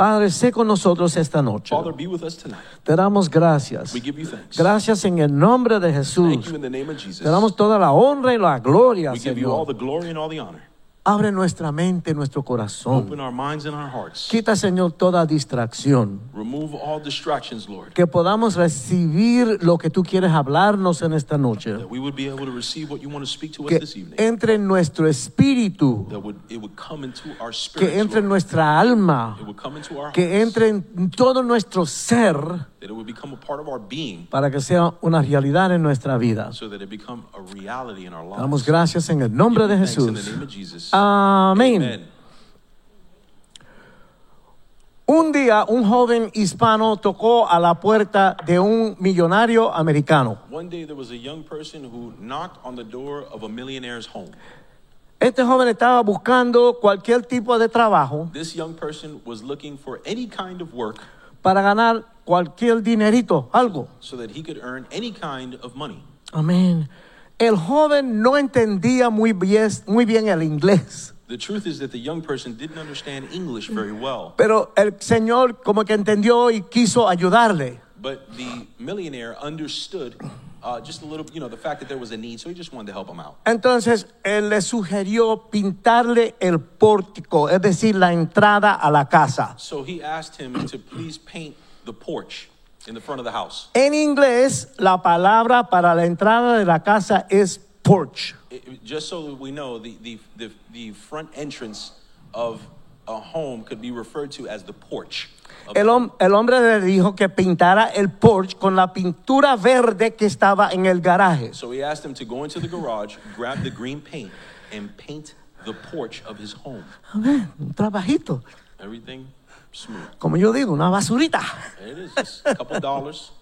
Padre, sé con nosotros esta noche. Father, be with us tonight. Te damos gracias. We give you thanks. Gracias en el nombre de Thank Jesús. you in the name of Jesus. Te damos toda la honra y la gloria, We give you all Señor. the glory and all the honor. Abre nuestra mente, nuestro corazón. Open our minds and our hearts. Quita, Señor, toda distracción. Remove all distractions, Lord. Que podamos recibir lo que tú quieres hablarnos en esta noche. That we would be able to receive what you want to speak to us Que this evening. entre en nuestro espíritu. That would it would come into our spirit. Que entre en nuestra alma. It would come into our Que entre en todo nuestro ser That it would become a part of our being para que sea una realidad en nuestra vida. so that it become a reality in our lives. Damos gracias en el nombre de Jesús. Amén. Amen. Un día un joven hispano tocó a la puerta de un millonario americano. One day there was a young person who knocked on the door of a millionaire's home. Este joven estaba buscando cualquier tipo de trabajo This young person was looking for any kind of work para ganar cualquier dinerito, algo. so that he could earn any kind of money. Amén. El joven no entendía muy bien, muy bien el inglés, The truth is that the young person didn't understand English very well, pero el Señor como que entendió y quiso ayudarle. but the millionaire understood uh, just a little, you know, the fact that there was a need, so he just wanted to help him out. Entonces él le sugirió pintarle el pórtico, es decir, la entrada a la casa. So he asked him to please paint the porch in the front of the house. En inglés, la palabra para la entrada de la casa es porch. It- just so we know, the, the, the, the front entrance of a home could be referred to as the porch. El, hom- el hombre le dijo que pintara el porch con la pintura verde que estaba en el garaje. So he asked him to go into the garage, grab the green paint, and paint the porch of his home. Amén, Un trabajito, Everything smooth. como yo digo, una basurita. It is, just a couple dollars.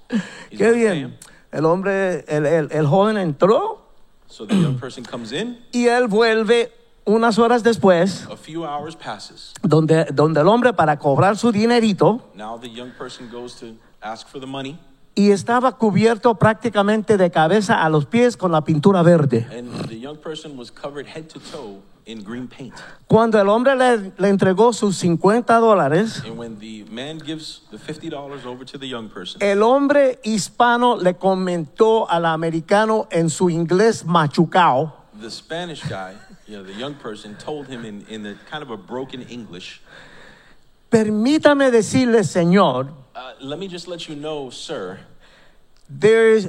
He's Qué bien. El hombre, el, el- el joven entró So the young person comes in. y él vuelve unas horas después, A few hours passes. donde, donde el hombre para cobrar su dinerito Now the young person goes to ask for the money, y estaba cubierto prácticamente de cabeza a los pies con la pintura verde. and the young person was covered head to toe in green paint. Cuando el hombre le, le entregó sus 50 dólares, And when the man gives the fifty dollars over to the young person, el hombre hispano le comentó al americano en su inglés machucao, the Spanish guy, you know, the young person, told him in, in the kind of a broken English, permítame decirle, señor, uh, "Let me just let you know, sir, there's,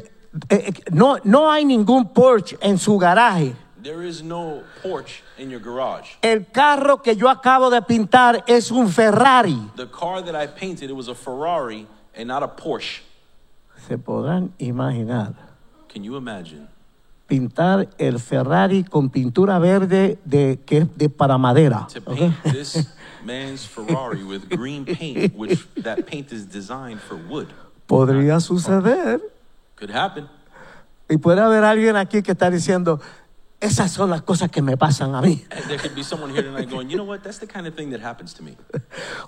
eh, eh, no, no hay ningún porch en su garaje. there is no porch in your garage. El carro que yo acabo de pintar es un Ferrari. The car that I painted, it was a Ferrari and not a Porsche. Se podrán imaginar. Can you imagine?" Pintar el Ferrari con pintura verde de, que es de para madera. to ¿ok? paint this man's Ferrari with green paint, which that paint is designed for wood. Podría suceder. Could happen. Y puede haber alguien aquí que está diciendo, esas son las cosas que me pasan a mí.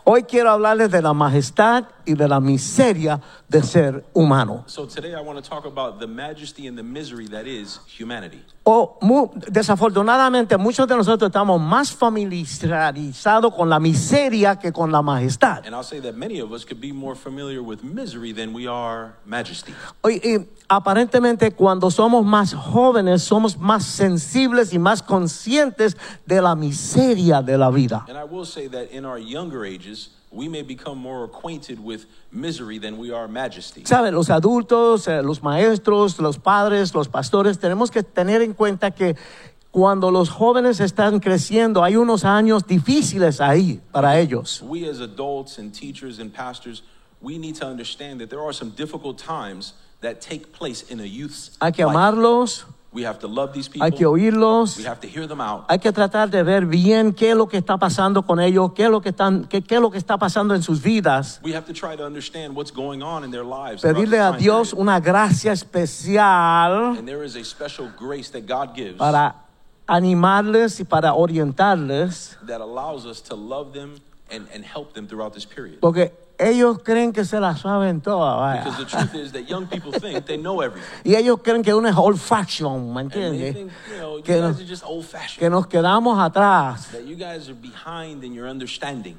Hoy quiero hablarles de la majestad y de la miseria de ser humano. So today I want to talk about the majesty and the misery that is humanity. O, mu- desafortunadamente, muchos de nosotros estamos más familiarizados con la miseria que con la majestad. And I'll say that many of us could be more familiar with misery than we are majesty. Hoy, y aparentemente, cuando somos más jóvenes, somos más sensibles y más conscientes de la miseria de la vida. And I will say that in our younger ages, we may become more acquainted with misery than we are majesty. Saben, los adultos, eh, los maestros, los padres, los pastores, tenemos que tener en cuenta que cuando los jóvenes están creciendo, hay unos años difíciles ahí para ellos. We as adults and teachers and pastors, we need to understand that there are some difficult times that take place in a youth's Hay que life. We have to love these people. hay que oírlos, We have to hear them out. hay que tratar de ver bien qué es lo que está pasando con ellos, qué es lo que, están, qué, qué es lo que está pasando en sus vidas. We have to try to understand what's going on in their lives. Pedirle a Dios una gracia especial And there is a special grace that God gives para animarles y para orientarles, that allows us to love them and, and help them throughout this period. porque ellos creen que se la saben todas. vaya. Because the truth is that young people think they know everything. Y ellos creen que uno es old fashion, ¿me entiendes? think, you know, you Que, guys no- are just old fashioned. que nos quedamos atrás. That you guys are behind in your understanding.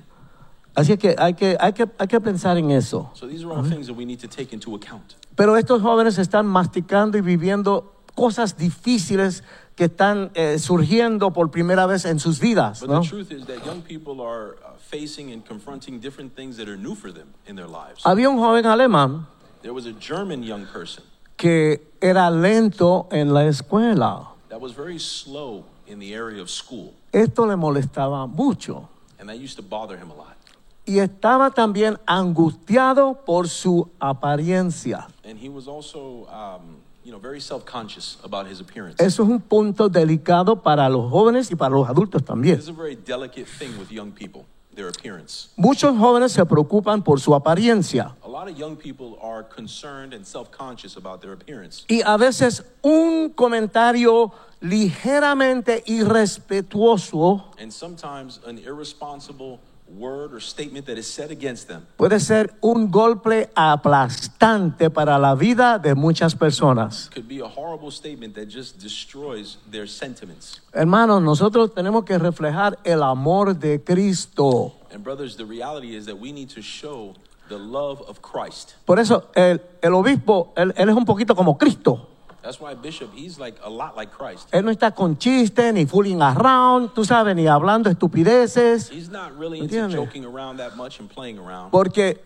Así que hay que, hay que, hay que pensar en eso. So these are all things that we need to take into account. Pero estos jóvenes están masticando y viviendo cosas difíciles que están eh, surgiendo por primera vez en sus vidas. But ¿no? the truth is that young people are facing and confronting different things that are new for them in their lives. Había un joven alemán There was a German young person que era lento en la escuela. that was very slow in the area of school, Esto le molestaba mucho. and that used to bother him a lot. Y estaba también angustiado por su apariencia. And he was also, um, you know, very self-conscious about his appearance. Eso es un punto delicado para los jóvenes y para los adultos también. This is a very delicate thing with young people, their appearance. Muchos jóvenes se preocupan por su apariencia. A lot of young people are concerned and self-conscious about their appearance. Y a veces un comentario ligeramente irrespetuoso And sometimes an irresponsible word or statement that is said against them puede ser un golpe aplastante para la vida de muchas personas. could be a horrible statement that just destroys their sentiments. Hermanos, nosotros tenemos que reflejar el amor de Cristo. And brothers, the reality is that we need to show the love of Christ. Por eso el, el obispo, él, él es un poquito como Cristo. That's why Bishop, he's like a lot like Christ. Él no está con chistes, ni fooling around, tú sabes, ni hablando estupideces. He's not really into joking around that much and playing around. Porque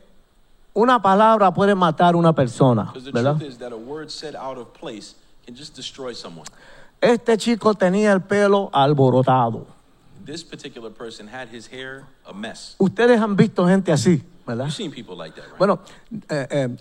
una palabra puede matar a una persona, Because the ¿verdad? truth is that a word said out of place can just destroy someone. Este chico tenía el pelo alborotado. This particular person had his hair a mess. Ustedes han visto gente así, ¿verdad? You've seen people like that, right? Bueno, eh, eh,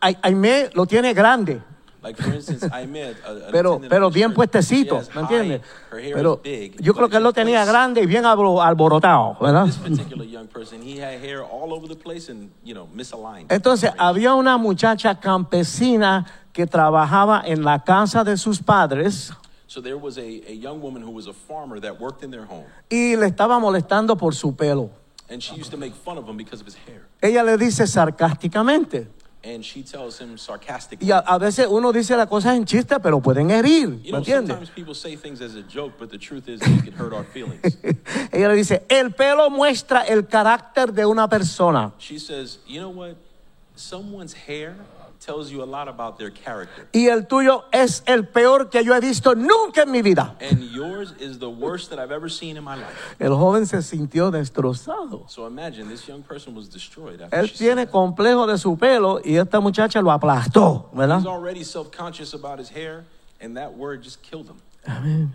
Ay- Aimé lo tiene grande, Like for instance, I met a, an pero, pero bien puestecito, ¿me entiendes? Pero yo creo que él lo tenía grande y bien alboro- alborotado, ¿verdad? This particular young person, he had hair all over the place and, you know, misaligned. Entonces había una muchacha campesina que trabajaba en la casa de sus padres So there was a, a young woman who was a farmer that worked in their home, y le estaba molestando por su pelo. and she used to make fun of him because of his hair. Ella le dice sarcásticamente. And she tells him sarcastically. Y a, a veces uno dice las cosas en chiste, pero pueden herir, You ¿me know, entiendes? sometimes people say things as a joke, but the truth is they can hurt our feelings. Ella le dice, el pelo muestra el carácter de una persona. She says, you know what? Someone's hair tells you a lot about their character. Y el tuyo es el peor que yo he visto nunca en mi vida. And yours is the worst that I've ever seen in my life. El joven se sintió destrozado. So imagine this young person was destroyed after Él tiene complejo de su pelo y esta muchacha lo aplastó, ¿verdad? He's already self-conscious about his hair, and that word just killed him.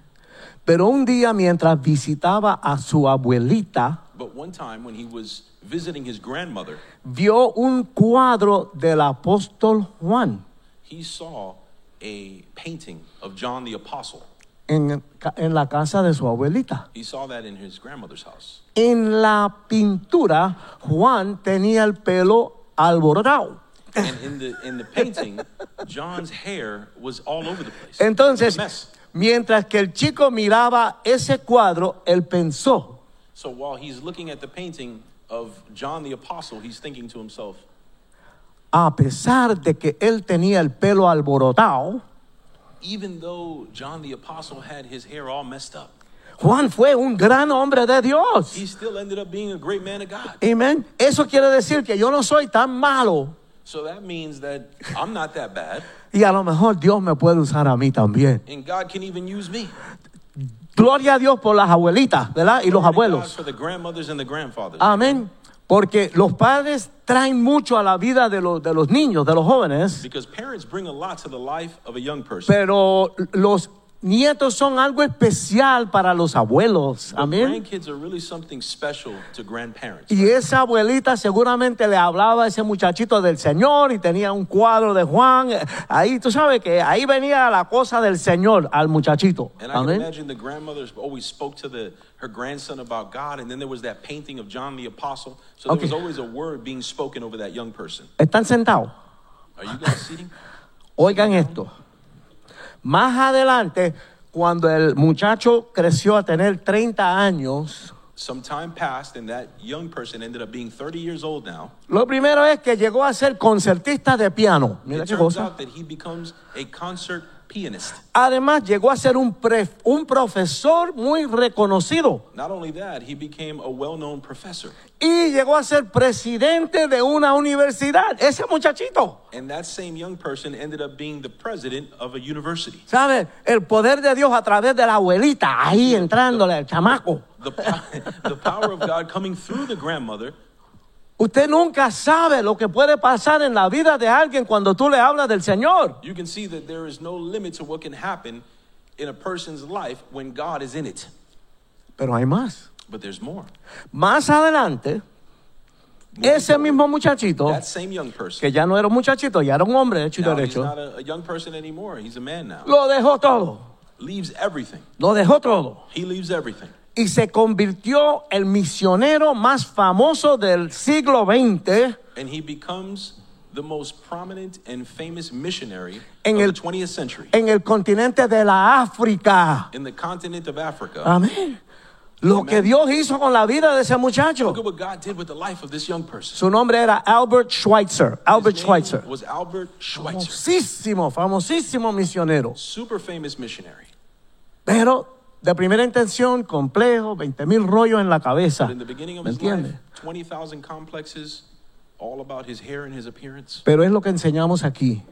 Pero un día mientras visitaba a su abuelita, But one time when he was visiting his grandmother, vio un cuadro del apóstol Juan he saw a painting of John the Apostle. en, en la casa de su abuelita. He saw that in his grandmother's house. En la pintura, Juan tenía el pelo alborotado. And in the in the painting, John's hair was all over the place. Entonces, mientras que el chico miraba ese cuadro, él pensó, So while he's looking at the painting of John the Apostle, he's thinking to himself, a pesar de que él tenía el pelo alborotado, even though John the Apostle had his hair all messed up, Juan fue un gran hombre de Dios. he still ended up being a great man of God. Amén. Eso quiere decir que yo no soy tan malo So that means that I'm not that bad, y a lo mejor Dios me puede usar a mí también. and God can even use me. Gloria a Dios por las abuelitas, ¿verdad? Y los abuelos. Amén. Porque los padres traen mucho a la vida de los, de los niños, de los jóvenes, Because parents bring a lot to the life of a young person. pero los nietos son algo especial para los abuelos. Amén. really something special to grandparents. Y esa abuelita seguramente le hablaba a ese muchachito del Señor y tenía un cuadro de Juan. Ahí tú sabes que ahí venía la cosa del Señor al muchachito. Amén. imagine the grandmother always spoke to the, her grandson about God, and then there was that painting of John the Apostle. So there Okay. was always a word being spoken over that young person. Están sentados. Are you guys sitting? Oigan esto. Más adelante, cuando el muchacho creció a tener 30 años, Some time passed, and that young person ended up being 30 years old now. lo primero es que llegó a ser concertista de piano. Mira it qué turns cosa. out that he becomes a concert. Además, llegó a ser un, pre- un profesor muy reconocido. Not only that, he became a well known professor. Y llegó a ser presidente de una universidad. Ese muchachito. And that same young person ended up being the president of a university. ¿Sabe? El poder de Dios a través de la abuelita, ahí entrándole al chamaco. The, the power of God coming through the grandmother. Usted nunca sabe lo que puede pasar en la vida de alguien cuando tú le hablas del Señor. You can see that there is no limit to what can happen in a person's life when God is in it. Pero hay más. But there's more. Más adelante, ese mismo muchachito, That same young person. que ya no era un muchachito, ya era un hombre hecho y Now, he's derecho, not a, a young person anymore. He's a man now. lo dejó todo. Leaves everything. Lo dejó todo. He leaves everything. Y se convirtió el misionero más famoso del siglo XX And he becomes the most prominent and famous missionary En of el- the 20th century en el continente de la África. in the continent of Africa. Amén. Lo que Dios hizo con la vida de ese muchacho. Look at what God did with the life of this young person. Su nombre era Albert Schweitzer. Albert His name Schweitzer. was Albert Schweitzer, Famosísimo, famosísimo misionero. super famous missionary. Pero de primera intención, complejo, 20 mil rollos en la cabeza. ¿Me his entiende? life, 20,000 complexes, all about his hair and his appearance. Pero es lo que enseñamos aquí.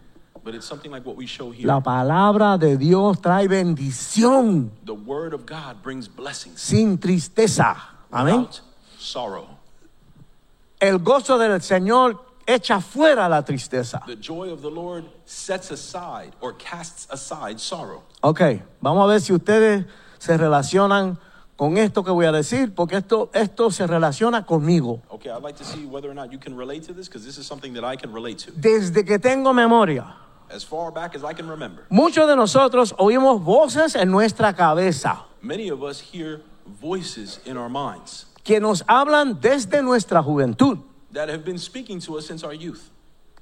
But it's something like what we show here. La palabra de Dios trae bendición The word of God brings blessings sin tristeza. Amén. sorrow. El gozo del Señor echa fuera la tristeza. The joy of the Lord sets aside or casts aside sorrow. Ok, vamos a ver si ustedes se relacionan con esto que voy a decir, porque esto, esto se relaciona conmigo. Okay, I'd like to see whether or not you can relate to this because this is something that I can relate to. Desde que tengo memoria, As far back as I can remember, muchos de nosotros oímos voces en nuestra cabeza many of us hear voices in our minds que nos hablan desde nuestra juventud. that have been speaking to us since our youth.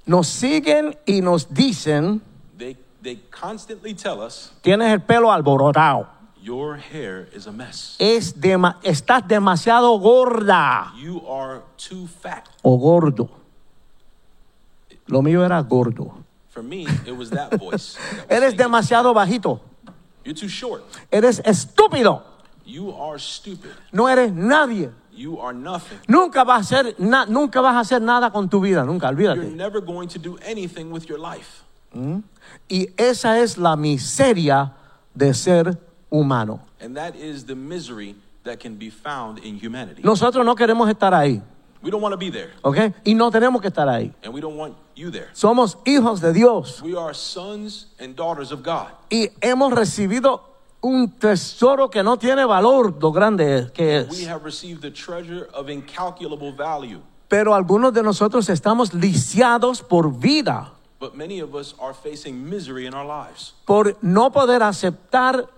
Nos siguen y nos dicen, They, they constantly tell us, tienes el pelo alborotado, Your hair is a mess. es dema- estás demasiado gorda You are too fat. o gordo. Lo mío era gordo. For me, it was that voice. that was Eres demasiado bajito. You're too short. Eres estúpido. You are stupid. No eres nadie. You are nothing. Nunca vas a hacer, na- nunca vas a hacer nada con tu vida, nunca, You're olvídate. never going to do anything with your life. Y esa es la miseria de ser humano. And that is the misery that can be found in humanity. Nosotros no queremos estar ahí, We don't want to be there, ¿ok? Y no tenemos que estar ahí. and we don't want you there. Somos hijos de Dios We are sons and daughters of God. y hemos recibido un tesoro que no tiene valor, lo grande que We es. have received the treasure of incalculable value, Pero algunos de nosotros estamos lisiados por vida, but many of us are facing misery in our lives por no poder aceptar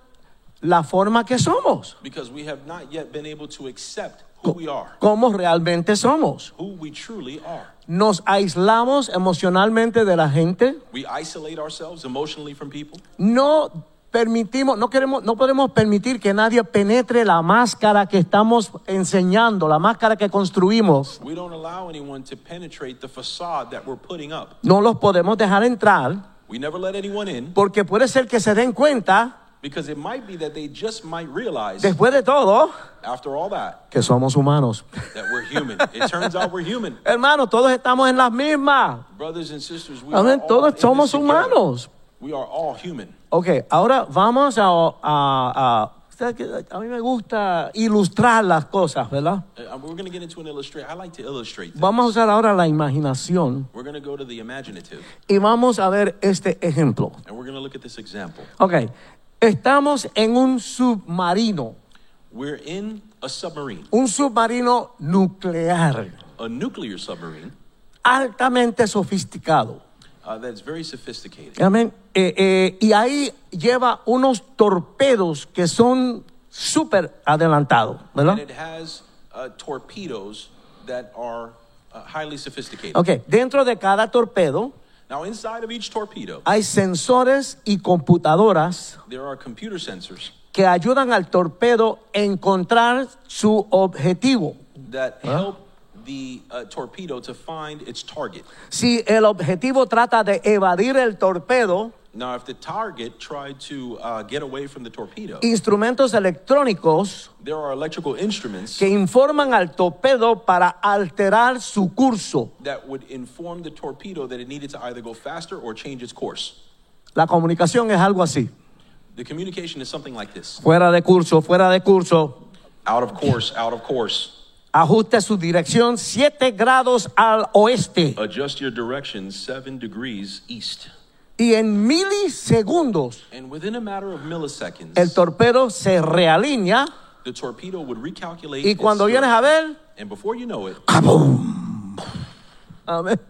la forma que somos, because we have not yet been able to accept who we are, como realmente somos. who we truly are. Nos aislamos emocionalmente de la gente, We isolate ourselves emotionally from people. no permitimos, no queremos, no podemos permitir que nadie penetre la máscara que estamos enseñando, la máscara que construimos. We don't allow anyone to penetrate the facade that we're putting up. No los podemos dejar entrar We never let anyone in porque puede ser que se den cuenta, because it might be that they just might realize, después de todo, after all that, que somos humanos. that we're human. It turns out we're human. Hermanos, todos estamos en las mismas. Brothers and sisters, we Amén, are all todos in somos this together. humanos. We are all human. Ok, ahora vamos a, a- a- a mí me gusta ilustrar las cosas, ¿verdad? Uh, we're going to get into an illustration. I like to illustrate. things. Vamos a usar ahora la imaginación We're going to go to the imaginative y vamos a ver este ejemplo. and we're going to look at this example. Ok, Estamos en un submarino, We're in a submarine, un submarino nuclear, a nuclear submarine altamente sofisticado. uh, that's very sophisticated. Amén. Eh, eh, y ahí lleva unos torpedos que son súper adelantados, ¿verdad? And it has uh, torpedoes that are uh, highly sophisticated. Ok, dentro de cada torpedo Now, inside of each torpedo, hay sensores y computadoras there are computer sensors que ayudan al torpedo a encontrar su objetivo. that help the uh, torpedo to find its target. Si el objetivo trata de evadir el torpedo, Now, if the target tried to uh, get away from the torpedo, instrumentos electrónicos there are electrical instruments que informan al torpedo para alterar su curso. that would inform the torpedo that it needed to either go faster or change its course. La comunicación es algo así. The communication is something like this Fuera de curso, fuera de curso. out of course, out of course. Ajuste su dirección 7 grados al oeste. Adjust your direction seven degrees east. Y en milisegundos And within a matter of milliseconds, el torpedo se realinea the torpedo would recalculate. y cuando vienes a ver, And before you know it, amén,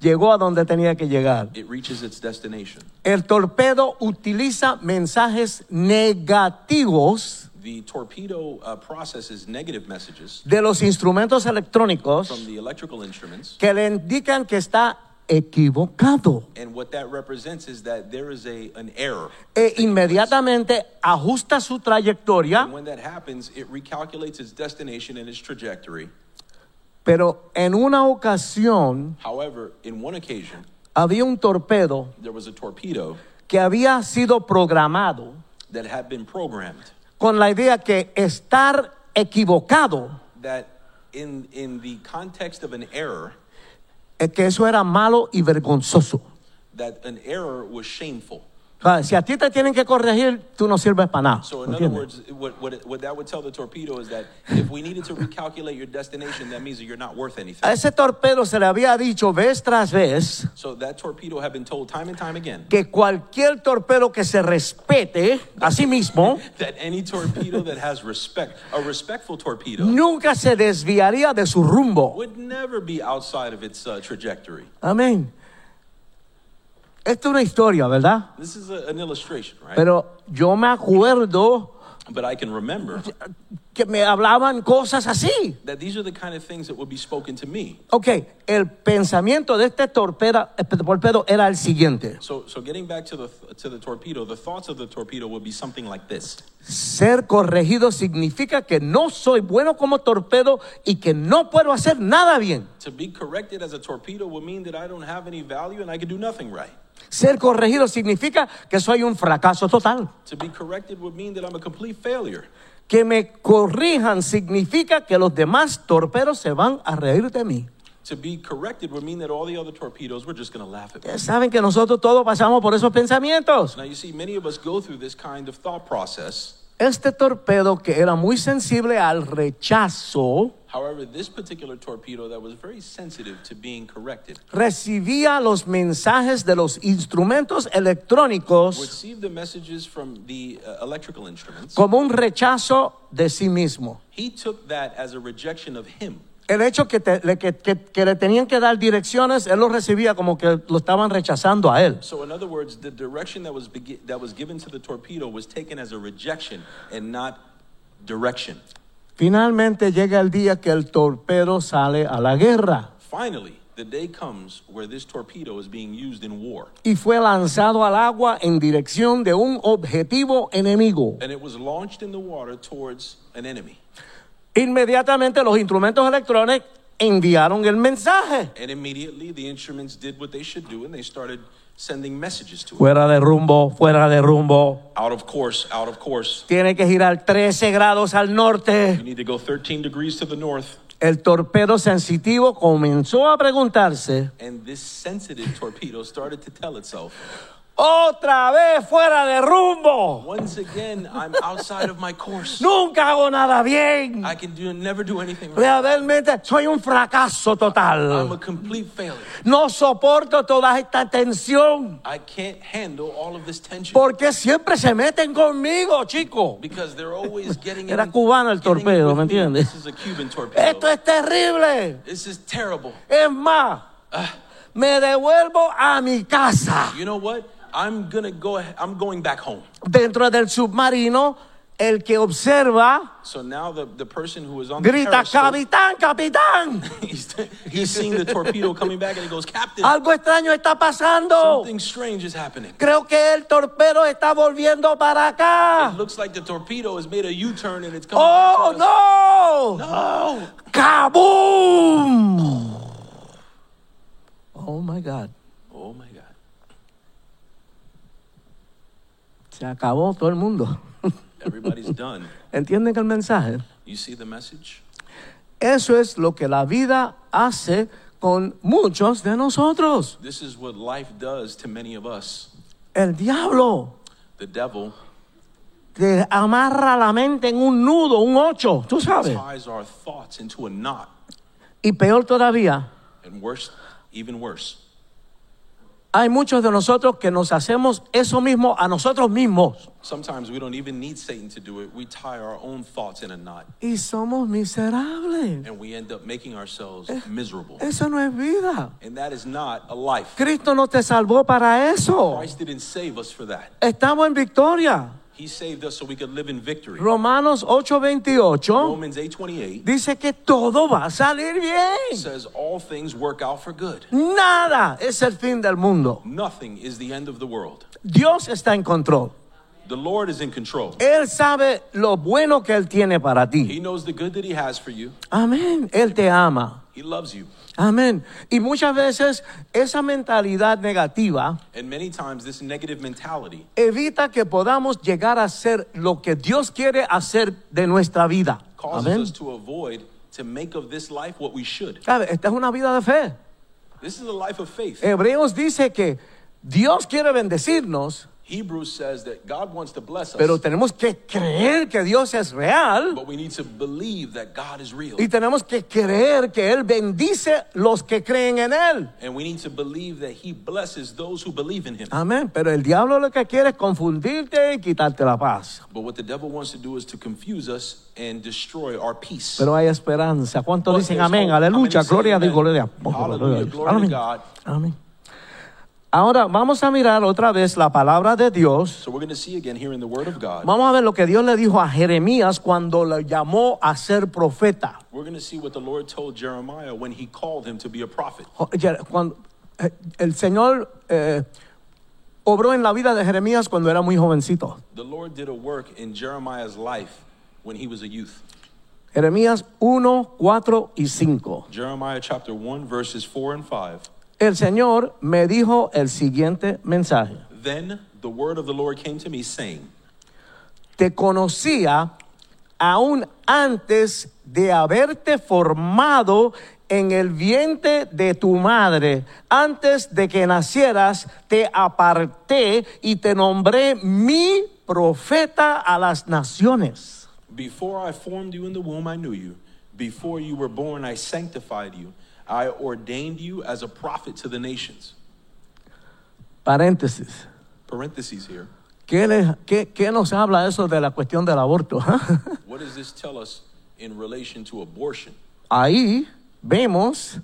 llegó a donde tenía que llegar. it reaches its destination. El torpedo utiliza mensajes negativos The torpedo uh, processes negative messages de los instrumentos electrónicos from the electrical instruments. que le indican que está equivocado. And what that represents is that there is a, an error. E inmediatamente ajusta su trayectoria, And when that happens, it recalculates its destination and its trajectory. pero en una ocasión However, in one occasion, había un torpedo there was a torpedo que había sido programado that had been programmed con la idea que estar equivocado, that in, in the context of an error, que eso era malo y vergonzoso. that an error was shameful. Sea, si a ti te tienen que corregir, tú no sirves para nada. So, in other words, what, what, what that would tell the torpedo is that if we needed to recalculate your destination, that means that you're not worth anything. A ese torpedo se le había dicho vez tras vez So, that torpedo had been told time and time again que cualquier torpedo que se respete a sí mismo that any torpedo that has respect, a respectful torpedo, nunca se desviaría de su rumbo. would never be outside of its uh, trajectory. Amén. Esto es una historia, ¿verdad? This is a, an illustration, right? Pero yo me acuerdo but I can remember que me hablaban cosas así. that these are the kind of things that would be spoken to me. Ok, el pensamiento de este torpedo, este torpedo era el siguiente. So, so getting back to the to the torpedo, the thoughts of the torpedo would be something like this: Ser corregido significa que no soy bueno como torpedo y que no puedo hacer nada bien. To be corrected as a torpedo would mean that I don't have any value and I can do nothing right. Ser corregido significa que soy un fracaso total. To be corrected would mean that I'm a complete failure. Que me corrijan significa que los demás torpedos se van a reír de mí. To be corrected would mean that all the other torpedoes were just going to laugh at me. Saben que nosotros todos pasamos por esos pensamientos. Now, you see, many of us go through this kind of thought process. Este torpedo que era muy sensible al rechazo, However, this particular torpedo that was very sensitive to being corrected recibía los mensajes de los instrumentos electrónicos received the messages from the uh, electrical instruments. como un rechazo de sí mismo. He took that as a rejection of him. El hecho que, te- le- que- que- que le tenían que dar direcciones, él lo recibía como que lo estaban rechazando a él. So, in other words, the direction that was, begi- that was given to the torpedo was taken as a rejection and not direction. Finalmente llega el día que el torpedo sale a la guerra Finally, the day comes where this torpedo is being used in war. y fue lanzado al agua en dirección de un objetivo enemigo. And it was launched in the water towards an enemy. Inmediatamente los instrumentos electrónicos enviaron el mensaje. And immediately the instruments did what they should do and they started sending messages to it. Fuera de rumbo, fuera de rumbo. Out of course, out of course. Tiene que girar 13 grados al You norte. need to go 13 degrees to the north. El torpedo sensitivo comenzó a preguntarse, And this sensitive torpedo started to tell itself, Otra vez fuera de rumbo. Once again, I'm outside of my course. Nunca hago nada bien. I can do never do anything right. Realmente soy un fracaso I'm a total. complete failure. No soporto toda esta tensión. I can't handle all of this tension Porque siempre se meten conmigo, chico. because they're always getting Era cubano el torpedo, ¿me entiendes? This is a Cuban torpedo. Esto es terrible. This is terrible. Es más, me devuelvo a mi casa. You know what? I'm gonna go. I'm going back home. Dentro del submarino, el que observa So now the, the person who was on the grita, periscope, capitán, capitán. he's, he's seeing the torpedo coming back and he goes, Captain, Algo extraño está pasando. something strange is happening. Creo que el torpedo está volviendo para acá. It looks like the torpedo has made a U-turn and it's coming back ¡Oh, no! No! ¡Kaboom! Oh, my God. Se acabó todo el mundo. Everybody's done. ¿Entienden el mensaje? You see the message? Eso es lo que la vida hace con muchos de nosotros. This is what life does to many of us. El diablo The devil te amarra la mente en un nudo, un ocho, tú sabes. ties our thoughts into a knot. Y peor todavía, And worse, even worse, hay muchos de nosotros que nos hacemos eso mismo a nosotros mismos. sometimes we don't even need Satan to do it. We tie our own thoughts in a knot Y somos miserables. and we end up making ourselves miserable. Eso no es vida. And that is not a life. Cristo no te salvó para eso. Christ didn't save us for that. Estamos en victoria. He saved us so we could live in victory. Romanos 8:28 Romans 8:28 dice que todo va a salir bien. says all things work out for good. Nada es el fin del mundo. Nothing is the end of the world. Dios está en control. The Lord is in control. Él sabe lo bueno que Él tiene para ti. He knows the good that he has for you. Amén. Él te ama. He loves you. Amén. Y muchas veces esa mentalidad negativa And many times this negative mentality evita que podamos llegar a ser lo que Dios quiere hacer de nuestra vida. causes Amén. us to avoid to make of this life what we should. ¿Sabe? Esta es una vida de fe. This is a life of faith. Hebreos dice que Dios quiere bendecirnos, Hebrews says that God wants to bless us, pero tenemos que creer que Dios es real but we need to believe that God is real. y tenemos que creer que Él bendice los que creen en Él. And we need to believe that he blesses those who believe in him. Amén. Pero el diablo lo que quiere es confundirte y quitarte la paz. But what the devil wants to do is to confuse us and destroy our peace. Pero hay esperanza. ¿Cuántos dicen amén? Aleluya. Gloria a Dios. Amén. Ahora vamos a mirar otra vez la palabra de Dios. So we're going to see again here in the Word of God. Vamos a ver lo que Dios le dijo a Jeremías cuando le llamó a ser profeta. We're going to see what the Lord told Jeremiah when he called him to be a prophet. Cuando, eh, el Señor eh, obró en la vida de Jeremías cuando era muy jovencito. The Lord did a work in Jeremiah's life when he was a youth. Jeremías 1, 4 y 5. Jeremiah chapter 1, verses 4 and 5. El Señor me dijo el siguiente mensaje. Then the word of the Lord came to me, saying, Te conocía aún antes de haberte formado en el vientre de tu madre. Antes de que nacieras, te aparté y te nombré mi profeta a las naciones. Before I formed you in the womb, I knew you. Before you were born, I sanctified you. I ordained you as a prophet to the nations. Paréntesis. Parentheses here. ¿Qué, le- qué- qué nos habla eso de la cuestión del aborto? Ah? What does this tell us in relation to abortion? Ahí vemos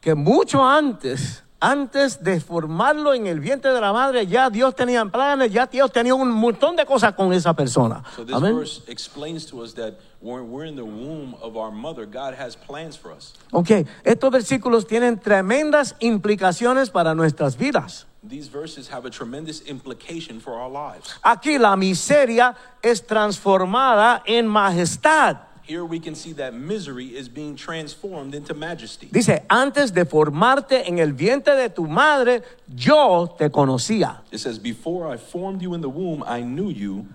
que mucho antes, antes de formarlo en el vientre de la madre, ya Dios tenía planes, ya Dios tenía un montón de cosas con esa persona. So this Amén. verse explains to us that when we're in the womb of our mother, God has plans for us. Ok, estos versículos tienen tremendas implicaciones para nuestras vidas. These verses have a tremendous implication for our lives. Aquí la miseria es transformada en majestad. Here we can see that misery is being transformed into majesty. Dice, antes de formarte en el vientre de tu madre, yo te conocía. It says, Before I formed you in the womb, I knew you.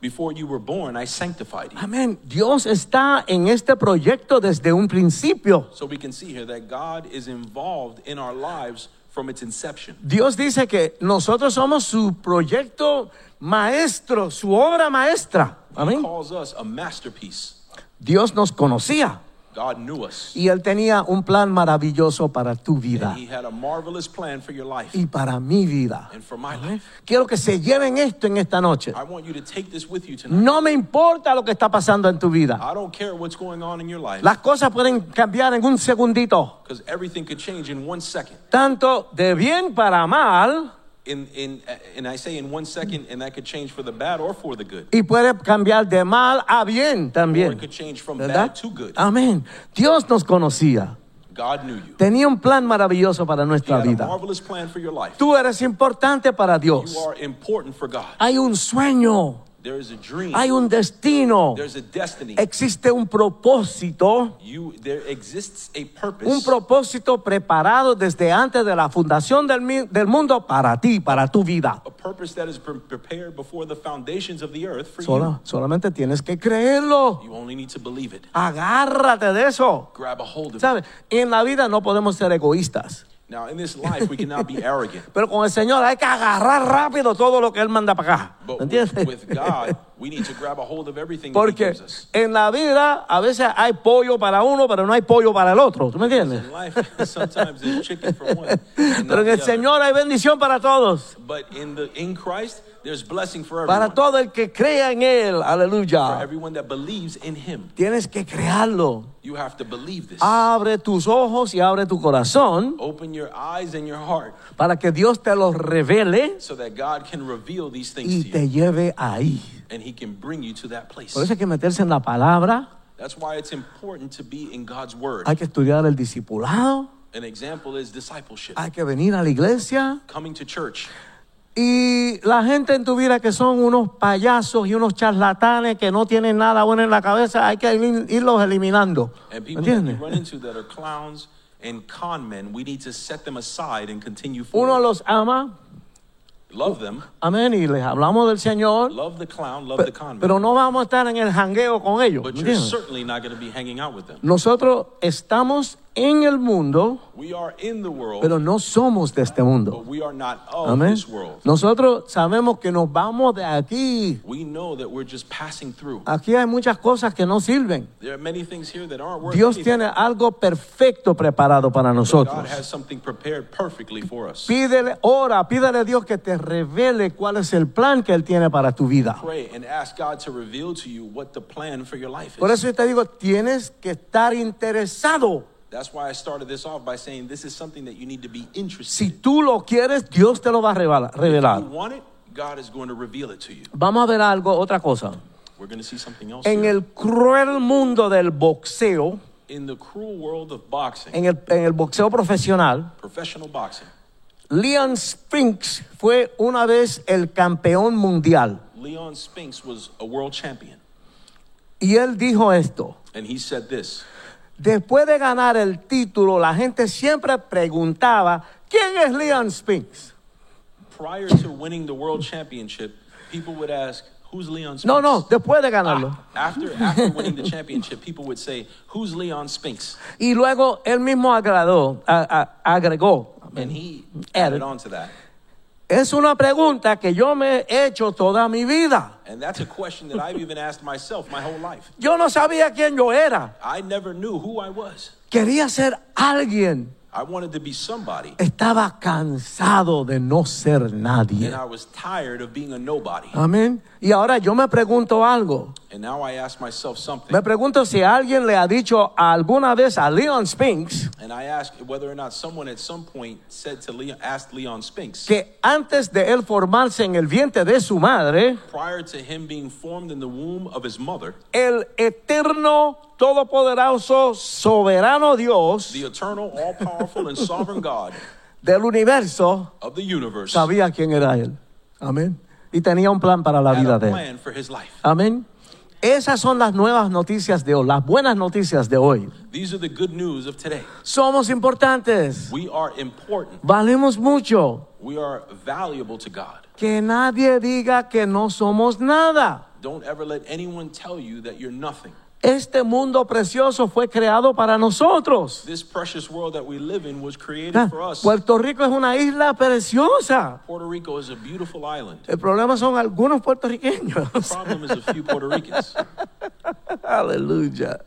Before you were born, I sanctified you. Amén. Dios está en este proyecto desde un principio. So we can see here that God is involved in our lives from its inception. Dios dice que nosotros somos su proyecto maestro, su obra maestra. He calls us a masterpiece. Dios nos conocía God knew us. y Él tenía un plan maravilloso para tu vida And he had a marvelous plan for your life y para mi vida. and for my life. Quiero que se lleven esto en esta noche. I want you to take this with you tonight. No me importa lo que está pasando en tu vida. I don't care what's going on in your life Las cosas pueden cambiar en un segundito, because everything could change in one second. tanto de bien para mal In, in, and I say in one second, and that could change for the bad or for the good. y puede cambiar de mal a bien también. Amén. Dios nos conocía. God knew you. Tenía un plan maravilloso para nuestra vida. marvelous plan for your life. Tú eres importante para Dios. You are important for God. Hay un sueño, There is a dream. hay un destino, There's a destiny. existe un propósito, You, there exists a purpose. un propósito preparado desde antes de la fundación del, mundo para ti, para tu vida. a purpose that is pre- prepared before the foundations of the earth for Sola- solamente tienes que creerlo. you. Only need to believe it. Agárrate de eso. Grab a hold of it. ¿Sabes? En la vida no podemos ser egoístas. Now, in this life, we cannot be arrogant. Pero con el Señor hay que agarrar rápido todo lo que Él manda para acá. But with God, we need to grab a hold of everything that He Porque en la vida a veces hay pollo para uno, pero no hay pollo para el otro. ¿Tú me entiendes? In life, sometimes there's chicken for one. and Pero en el. Señor hay bendición para todos. But in the in Christ, there's blessing for Para everyone. todo el que crea en Él. For Aleluya. everyone that believes in Him. Tienes que crearlo. You have to believe this. Abre tus ojos y abre tu corazón Open your eyes and your heart para que Dios te los revele so that God can reveal these things y te lleve ahí. And He can bring you to that place. Por eso hay que meterse en la palabra. That's why it's important to be in God's Word. Hay que estudiar el discipulado. An example is discipleship, Hay que venir a la iglesia. coming to church. Y la gente en tu vida que son unos payasos y unos charlatanes que no tienen nada bueno en la cabeza, hay que ir- irlos eliminando. And ¿Me people that you entiendes? run into that are clowns and con men, we need to set them aside and continue Uno los ama, Love them, amén, y les hablamos del Señor, love the clown, love the con pero no vamos a estar en el jangueo con ellos. But ¿me you're certainly not going to be hanging out with them. Nosotros estamos en el mundo, We are in the world, pero no somos de este mundo. but we are not of Amén. Nosotros sabemos que nos vamos de aquí. We know that we're just passing through. Aquí hay muchas cosas que no sirven. There are many things here that aren't worth Dios tiene algo perfecto preparado para God nosotros. has something prepared perfectly for us. Pídele, ora, pídele a Dios que te revele cuál es el plan que Él tiene para tu vida. Por eso yo te digo, tienes que estar interesado. That's why I started this off by saying this is something that you need to be interested Si in. tú lo quieres, Dios te lo va a revelar. you want it, God is going to reveal it to you. Vamos a ver algo, otra cosa. We're going to see something else En el cruel mundo del boxeo, In the cruel world of boxing, en el, en el boxeo profesional, professional boxing, Leon Spinks fue una vez el campeón mundial. Leon Spinks was a world champion. Y él dijo esto. And he said this Después de ganar el título, la gente siempre preguntaba, ¿quién es Leon Spinks? prior to winning the world championship, people would ask, Who's Leon Spinks? No, no, después de ganarlo. Ah, after, after winning the championship, people would say, Who's Leon Spinks? Y luego él mismo agradó, a- a- agregó. And he Added. added on to that. Es una pregunta que yo me he hecho toda mi vida. And that's a question that I've even asked myself my whole life. Yo no sabía quién yo era. I never knew who I was. Quería ser alguien. I wanted to be somebody, Estaba cansado de no ser nadie. and I was tired of being a nobody. Amén. Y ahora yo me pregunto algo. And now I ask myself something. Me pregunto si alguien le ha dicho alguna vez a Leon Spinks And I ask whether or not someone at some point said to Leon, asked Leon Spinks, que antes de él formarse en el vientre de su madre, prior to him being formed in the womb of his mother, el eterno, todopoderoso, soberano Dios the eternal, all powerful, and sovereign God del universo of the universe sabía quién era él. Amén. Y tenía un plan para la had vida a de él. plan for his life. Amén. Esas son las nuevas noticias de hoy, las buenas noticias de hoy. These are the good news of today. Somos importantes, We are important. valemos mucho. We are valuable to God. Que nadie diga que no somos nada. Don't ever let anyone tell you that you're nothing. Este mundo precioso fue creado para nosotros. This precious world that we live in was created Ah, for us. Puerto Rico es una isla preciosa. Puerto Rico is a beautiful island. El problema son algunos puertorriqueños. The problem is a few Puerto Ricans. Aleluya.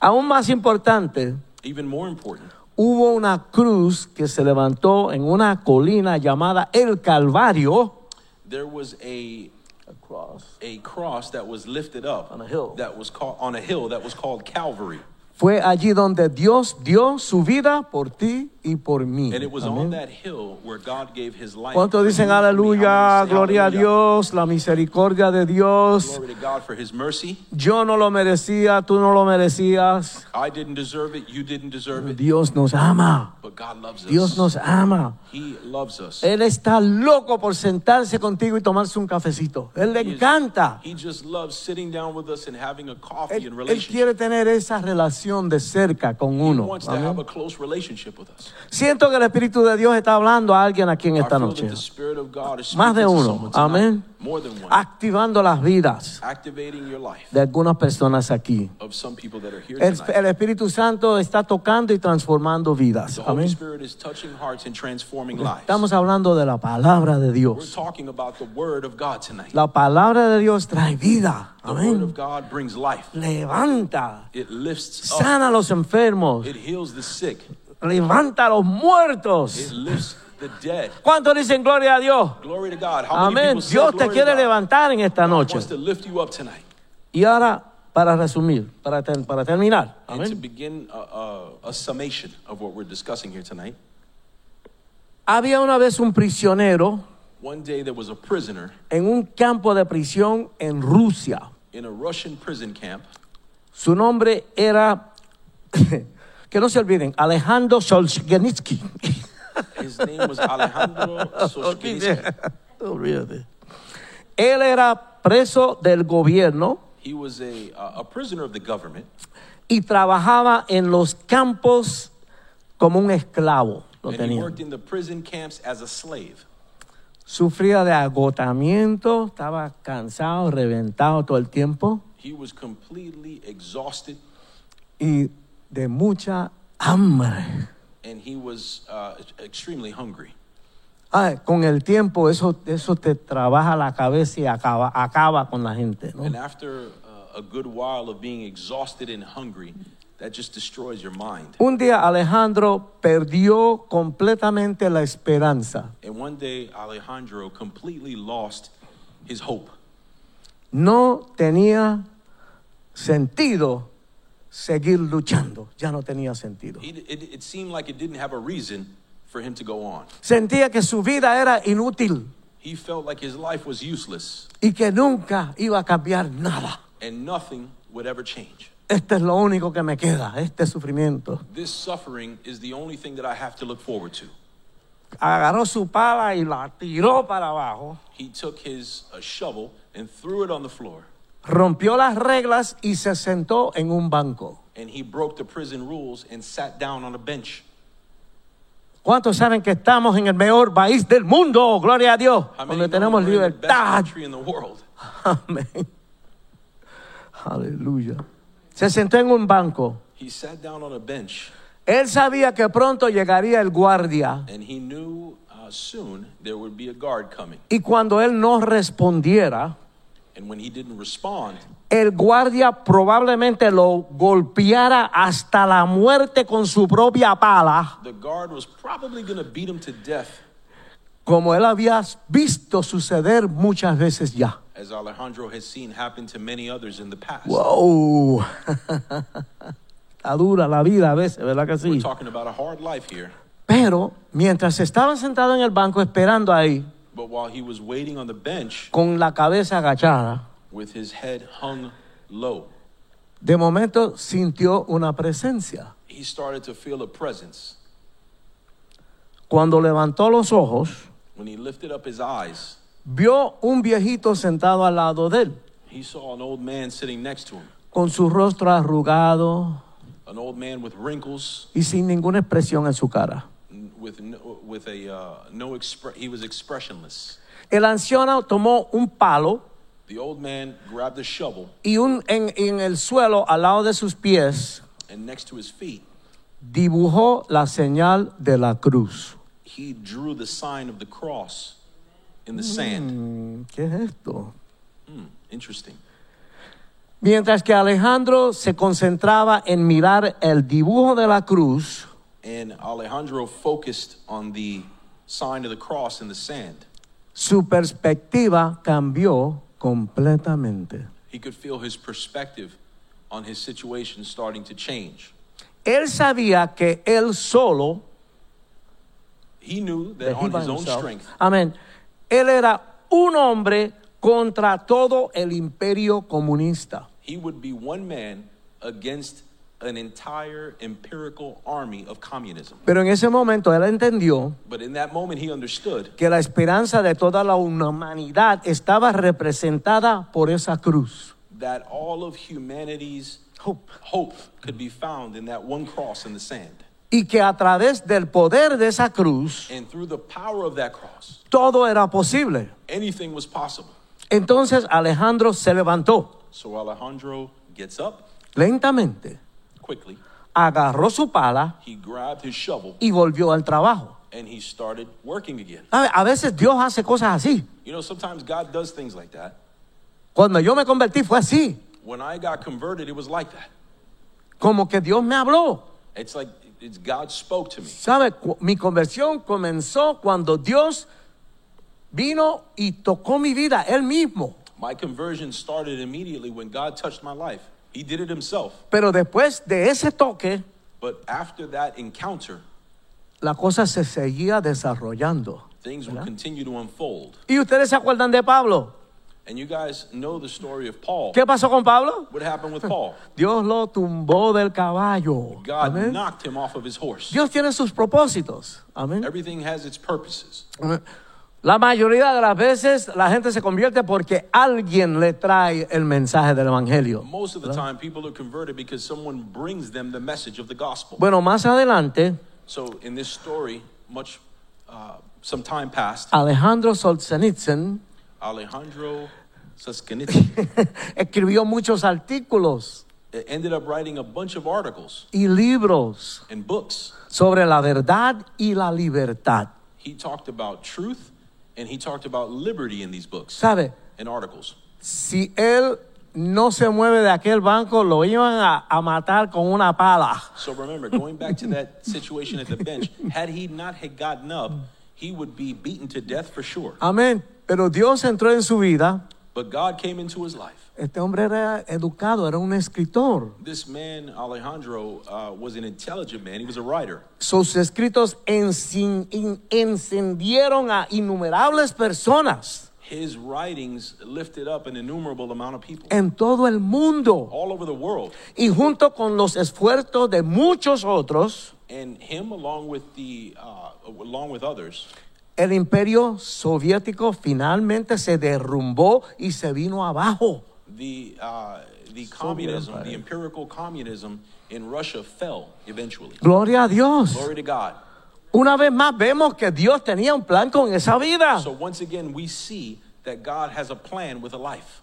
Aún más importante, Even more important, hubo una cruz que se levantó en una colina llamada El Calvario. there was a a cross that was lifted up On a hill. that was called on a hill that was called Calvary. Fue allí donde Dios dio su vida por ti y por mí. And it was Amén. on that hill where God gave his life. ¿Cuántos dicen aleluya, gloria a? Dios, la misericordia de Dios? Yo no lo merecía, tú no lo merecías. I didn't deserve it, you didn't deserve it, Dios nos ama. Dios nos ama. He loves us. Él está loco por sentarse contigo y tomarse un cafecito. Él le encanta. He just loves sitting down with us and having a coffee and Él, él quiere tener esa relación de cerca con uno. Siento que el Espíritu de Dios está hablando a alguien aquí en esta noche. Más de uno. Amén. Activando las vidas Activating your life de algunas personas aquí. of some people that are here El, el Espíritu Santo está tocando y transformando vidas. Amén. Spirit is touching hearts and transforming lives. Estamos hablando de la palabra de Dios. talking about the Word of God tonight. La palabra de Dios trae vida. The Word Amén. of God brings life. Levanta. It lifts up. Sana a los enfermos. Levanta a los muertos. lifts the dead. ¿Cuántos dicen gloria a Dios? Amén. Dios te quiere levantar en esta noche. Y ahora, para resumir, para, ter- para terminar. Amén. begin a, a, a summation of what we're discussing here tonight, Había una vez un prisionero one day there was a prisoner en un campo de prisión en Rusia. in a Russian prison camp. Su nombre era, que no se olviden, Alejandro Solzhenitsky. His name was Alejandro Soshkinsky. Olvídate. Él era preso del gobierno He was a, a prisoner of the government, y trabajaba en los campos como un esclavo. Lo and he worked in the prison camps as a slave. Sufría de agotamiento, estaba cansado, reventado todo el tiempo He was completely exhausted, y de mucha hambre. and he was uh, extremely hungry. Ay, con el tiempo eso, eso te trabaja la cabeza y acaba, acaba con la gente. ¿no? And after uh, a good while of being exhausted and hungry, that just destroys your mind. Un día Alejandro perdió completamente la esperanza. And one day, Alejandro completely lost his hope. No tenía sentido seguir luchando. Ya no tenía sentido. He, it, it seemed like it didn't have a reason for him to go on. Sentía que su vida era inútil He felt like his life was useless y que nunca iba a cambiar nada. and nothing would ever change. Este es lo único que me queda, este sufrimiento. This suffering is the only thing that I have to look forward to. Agarró su pala y la tiró para abajo, He took his uh, shovel and threw it on the floor, rompió las reglas y se sentó en un banco. and he broke the prison rules and sat down on a bench. ¿Cuántos saben que estamos en el mejor país del mundo? Gloria a Dios. Donde tenemos libertad. Amén. Aleluya. Se sentó en un banco. He sat down on a bench, Él sabía que pronto llegaría el guardia and he knew uh, soon there would be a guard coming. y cuando él no respondiera, And when he didn't respond, el guardia probablemente lo golpeara hasta la muerte con su propia pala, the guard was probably going to beat him to death, como él había visto suceder muchas veces ya. as Alejandro has seen happen to many others in the past. Wow. Está dura la vida a veces, ¿verdad que We're sí? talking about a hard life here. Pero mientras estaba sentado en el banco esperando ahí, But while he was waiting on the bench con la cabeza agachada, with his head hung low, de momento sintió una presencia. he started to feel a presence. Cuando levantó los ojos, When he lifted up his eyes, vio un viejito sentado al lado de él, he saw an old man sitting next to him, con su rostro arrugado an old man with wrinkles, y sin ninguna expresión en su cara. With no, with a uh, no expre- he was expressionless. El anciano tomó un palo The old man grabbed a shovel, y un, en, en el suelo al lado de sus pies and next to his feet, dibujó la señal de la cruz. he drew the sign of the cross in the sand. Mm, ¿Qué es esto? Hmm, interesting. Mientras que Alejandro se concentraba en mirar el dibujo de la cruz, And Alejandro focused on the sign of the cross in the sand. su perspectiva cambió completamente. He could feel his perspective on his situation starting to change. Él sabía que él solo, He knew that that on his own himself, strength, amén, él era un hombre contra todo el imperio comunista. he would be one man against an entire empirical army of communism. Pero en ese momento él entendió But in that moment, he understood que la esperanza de toda la humanidad estaba representada por esa cruz. that all of humanity's Hope. hope could be found in that one cross in the sand. Y que a través del poder de esa cruz And through the power of that cross, todo era posible. anything was possible. Entonces Alejandro se levantó So Alejandro gets up lentamente, quickly, agarró su pala he grabbed his shovel, y volvió al trabajo. and he started working again. A veces Dios hace cosas así. You know, sometimes God does things like that. Cuando yo me convertí fue así, When I got converted, it was like that. como que Dios me habló. It's like it's God spoke to me. Mi conversión comenzó cuando Dios vino y tocó mi vida, Él mismo. My conversion started immediately when God touched my life. He did it himself. Pero después de ese toque, But after that encounter, la cosa se seguía desarrollando. things would continue to unfold. ¿Y ustedes se acuerdan de Pablo? And you guys know the story of Paul. ¿Qué pasó con Pablo? What happened with Paul? Dios lo tumbó del caballo. God Amén. knocked him off of his horse. Dios tiene sus propósitos. Amén. Everything has its purposes. Amén. La mayoría de las veces la gente se convierte porque alguien le trae el mensaje del evangelio. Most of the time, people are converted because someone brings them the message of the gospel. Bueno, más adelante, So, in this story, much uh, some time passed, Alejandro Solzhenitsyn Alejandro escribió muchos artículos ended up writing a bunch of articles y libros and books. sobre la verdad y la libertad. He talked about truth and he talked about liberty in these books ¿Sabe? and articles. Si él no se mueve de aquel banco, lo iban a, a matar con una pala. So remember, going back to that situation at the bench, had he not had gotten up, he would be beaten to death for sure. Amén. Pero Dios entró en su vida. But God came into his life. Este hombre era educado, era un escritor. This man, Alejandro, uh, was an intelligent man. He was a writer. Sus escritos encendieron a innumerables personas His writings lifted up an innumerable amount of people en todo el mundo. all over the world. Y junto con los esfuerzos de muchos otros, And him, along with the, uh, along with others, el imperio soviético finalmente se derrumbó y se vino abajo. the, uh, the communism, the empirical communism in Russia fell eventually. Gloria a Dios. Glory to God. Una vez más vemos que Dios tenía un plan con esa vida. So once again, we see that God has a plan with a life.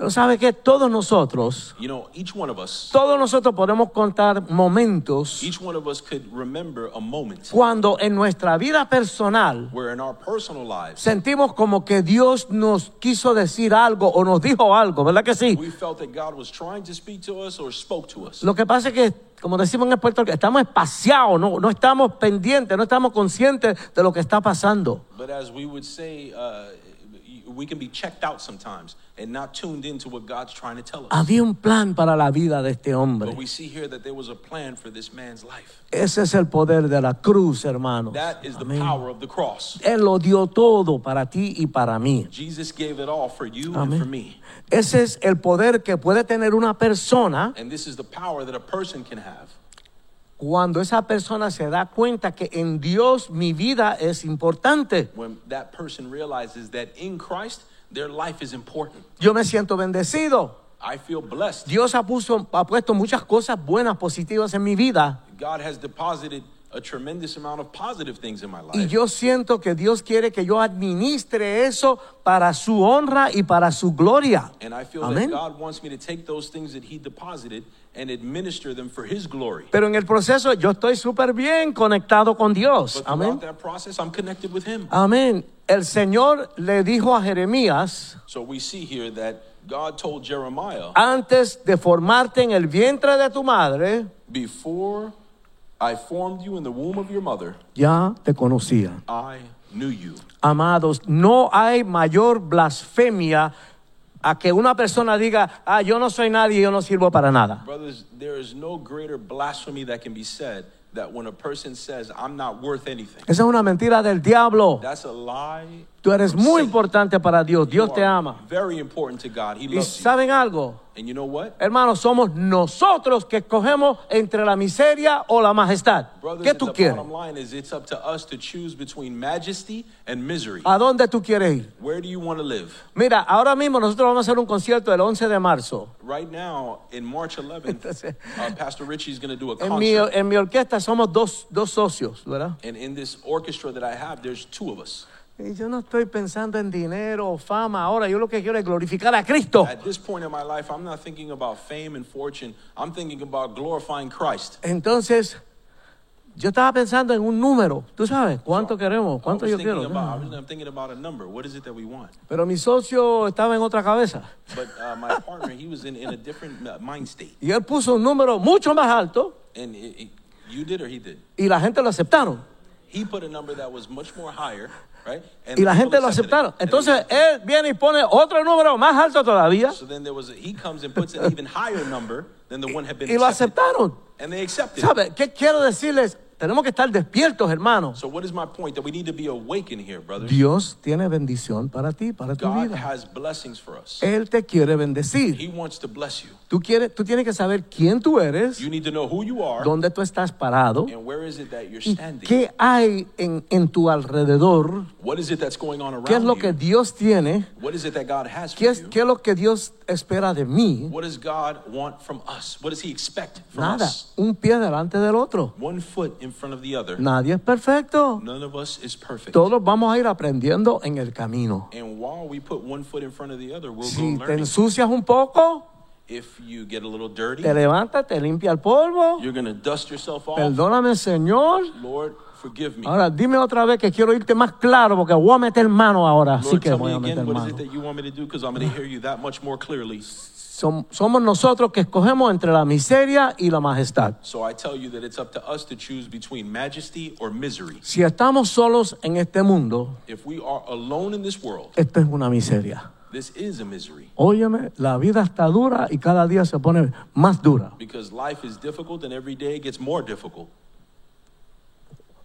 Pero sabe que todos nosotros, You know, each one of us, todos nosotros podemos contar momentos each one of us could remember a moment cuando en nuestra vida personal where in our personal lives sentimos como que Dios nos quiso decir algo o nos dijo algo, ¿verdad que sí? we felt that God was trying to speak to us or spoke to us. Lo que pasa es que, como decimos en Puerto Rico, estamos espaciados, no, no estamos pendientes, no estamos conscientes de lo que está pasando. But as we would say, uh, Había un plan para la vida de este But hombre. we see here that there was a plan for this man's life. Ese es el poder de la cruz, hermanos. That is the Amén. power of the cross. Él lo dio todo para ti y para mí. Jesus gave it all for you and Amén. for me. Ese es el poder que puede tener una persona And this is the power that a person can have cuando esa persona se da cuenta que en Dios mi vida es importante. when that person realizes that in Christ, their life is important. Yo me siento bendecido. I feel blessed. Dios ha, puso- ha puesto muchas cosas buenas, positivas en mi vida. God has deposited a tremendous amount of positive things in my Y life. yo siento que Dios quiere que yo administre eso para su honra y para su gloria. And I feel Amén. that God wants me to take those things that He deposited and administer them for His glory. Pero en el proceso yo estoy súper bien conectado con Dios. But Amén. throughout that process, I'm connected with Him. Amén. El Señor le dijo a Jeremías, So we see here that God told Jeremiah, antes de formarte en el vientre de tu madre, Before I formed you in the womb of your mother, ya te conocía. I knew you. Amados, no hay mayor blasfemia a que una persona diga, ah, yo no soy nadie, yo no sirvo para nada. Brothers, there is no greater blasphemy that can be said that when a person says, I'm not worth anything. Esa es una mentira del diablo. That's a lie. Tú eres muy importante para Dios. Dios te ama. Y saben algo, hermanos, somos nosotros que escogemos entre la miseria o la majestad. ¿Qué tú quieres? ¿A dónde tú quieres ir? Where do you want to live? Mira, ahora mismo nosotros vamos a hacer un concierto el 11 de marzo. Right now, in March 11th, Entonces- Pastor Richie's going to do a En mi, concert. en mi orquesta somos dos, dos socios, ¿verdad? And in this orchestra that I have, there's two of us. Y yo no estoy pensando en dinero o fama ahora. Yo lo que quiero es glorificar a Cristo. At this point in my life, I'm not thinking about fame and fortune. I'm thinking about glorifying Christ. Entonces, yo estaba pensando en un número. ¿Tú sabes cuánto So, queremos? ¿Cuánto yo quiero? About, I was, I'm thinking about a number. What is it that we want? Pero mi socio estaba en otra cabeza. But uh, my partner, he was in, in a different uh, mind state. Y él puso un número mucho más alto And it, it- you did or he did? y la gente lo aceptaron. He put a number that was much more higher, Y la gente lo aceptaron. Entonces él viene y pone otro número más alto todavía so then there was a, he comes and puts an even higher number than the one had been y lo accepted. aceptaron. ¿Sabe qué quiero decirles? Tenemos que estar despiertos, hermanos. So what is my point? That we need to be awakened here, brothers. Dios tiene bendición para ti, para tu vida. has blessings for us. Él te quiere bendecir. Tú, quieres, tú tienes que saber quién tú eres, You need to know who you are dónde tú estás parado and where is it that you're y standing. qué hay en, en tu alrededor, What is it that's going on qué es lo que? Dios tiene, What is it that God has qué es, qué es lo que Dios espera de mí. What does God want from us? What does He expect from Nada, us? un pie delante del otro. One foot in front of the other. Nadie es perfecto. None of us is perfect. Todos vamos a ir aprendiendo en el camino. And while we put one foot in front of the other, we'll Si go te ensucias un poco, If you get a little dirty, te levantas, te limpia el polvo. you're to dust yourself off. Perdóname, Señor. Lord, forgive me. Ahora, dime otra vez que quiero irte más claro porque voy a meter mano ahora. Sí Lord, que tell voy a meter again, what is mano. it that you want me to do? Because I'm going to hear you that much more clearly. Som- somos nosotros que escogemos entre la miseria y la majestad. So I tell you that it's up to us to choose between majesty or misery. Si estamos solos en este mundo, If we are alone in this world, esto es una miseria. This is a misery Óyeme, la vida está dura y cada día se pone más dura. because life is difficult and every day it gets more difficult.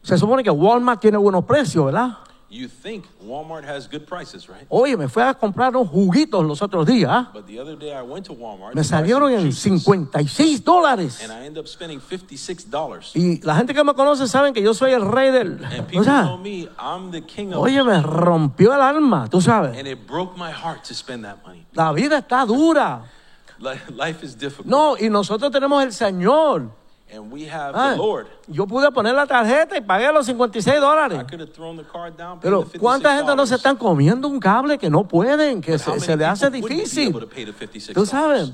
Se supone que Walmart tiene buenos precios, ¿verdad? You think Walmart has good prices, right? Oye, me fui a comprar unos juguitos los otros días. But the other day I went to Walmart Me salieron en juices, 56 dólares. and I end up spending $56. Y la gente que me conoce saben que yo soy el rey del... And O people sea, know me, I'm the king of oye, me rompió el alma, tú sabes. And it broke my heart to spend that money. La vida está dura. Li- Life is difficult. No, y nosotros tenemos el Señor. And we have Ah, the Lord. yo pude poner la tarjeta y pagué los 56 I dólares. could have thrown the card down, paid Pero ¿cuánta gente no se $56. están comiendo un cable que no pueden, que se, se le hace difícil? able to pay the $56? Tú sabes,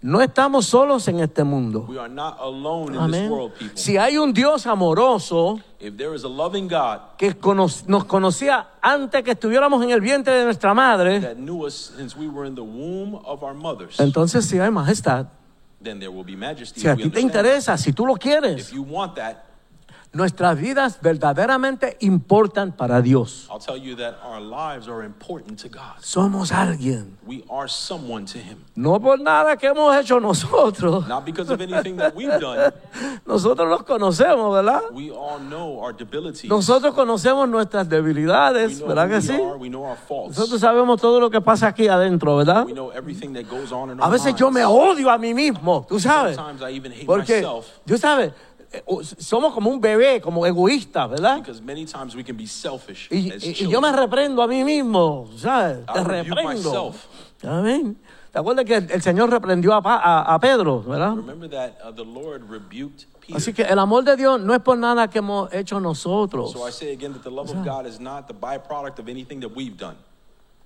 no estamos solos en este mundo. We are not alone in this world. Si hay un Dios amoroso If there is a loving God que cono- nos conocía antes que estuviéramos en el vientre de nuestra madre, that knew us since we were in the womb of our mothers, entonces sí hay majestad. Then there will be majesty. Si a ti te interesa, si tú lo If you want that, nuestras vidas verdaderamente importan para Dios. I'll tell you that our lives are important to God. Somos alguien. We are someone to Him. No por nada que hemos hecho nosotros. Not because of anything that we've done. Nosotros los conocemos, ¿verdad? We all know our debilities. Nosotros conocemos nuestras we debilidades, know ¿verdad que sí? are. We know our faults. Nosotros sabemos todo lo que pasa aquí adentro, ¿verdad? We know everything that goes on in A our veces yo me odio a mí mismo, tú sabes. Sometimes I even hate Porque, myself tú sabes, somos como un bebé, como egoístas, ¿verdad? because many times we can be selfish Y, as y- yo me reprendo a mí mismo, ¿sabes? Te I reprendo. Amén. ¿Te acuerdas que el, el Señor reprendió a, a- a Pedro, verdad? Remember that uh, the Lord rebuked Peter. Así que el amor de Dios no es por nada que hemos hecho nosotros. So I say again that the love of God is not the byproduct of anything that we've done.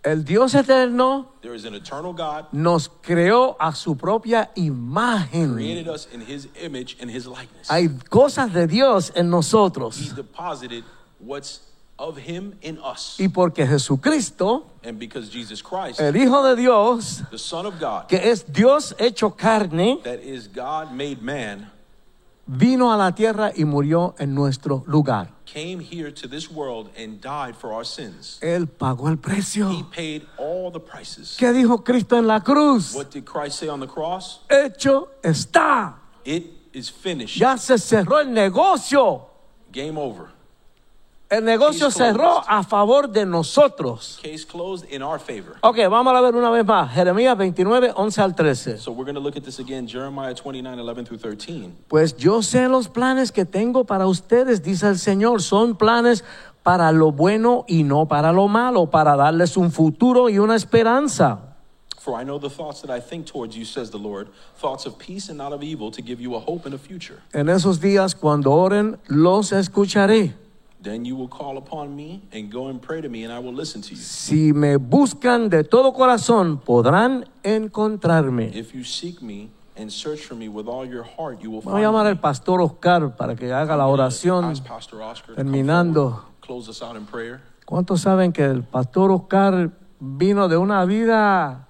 El Dios eterno There is an eternal God nos creó a su propia imagen. created us in his image and his likeness. Hay cosas de Dios en He nosotros. deposited what's of him in us. Y porque Jesucristo, And because Jesus Christ, el Hijo de Dios, the Son of God, que es Dios hecho carne, that is God made man, vino a la tierra y murió en nuestro lugar. Came here to this world and died for our sins. Él pagó el precio. He paid all the prices. ¿Qué dijo Cristo en la cruz? What did Christ say on the cross? Hecho está. It is finished. Ya se cerró el negocio. Game over. El negocio Case closed. cerró a favor de nosotros. Case closed in our favor. Ok, vamos a ver una vez más. Jeremías 29, 11 al 13. So we're going to look at this again, Jeremiah 29, 11 through 13. Pues yo sé los planes que tengo para ustedes, dice el Señor. Son planes para lo bueno y no para lo malo, para darles un futuro y una esperanza. For I know the thoughts that I think towards you, says the Lord, thoughts of peace and not of evil, to give you a hope and a future. En esos días, cuando oren, los escucharé. Then you will call upon me and go and pray to me, and I will listen to you. Si me buscan de todo corazón, podrán encontrarme. If you seek me and search for me with all your heart, you will Vamos a llamar find al pastor Oscar para que haga la oración. Terminando. forward, close us out in prayer. ¿Cuántos saben que el pastor Oscar vino de una vida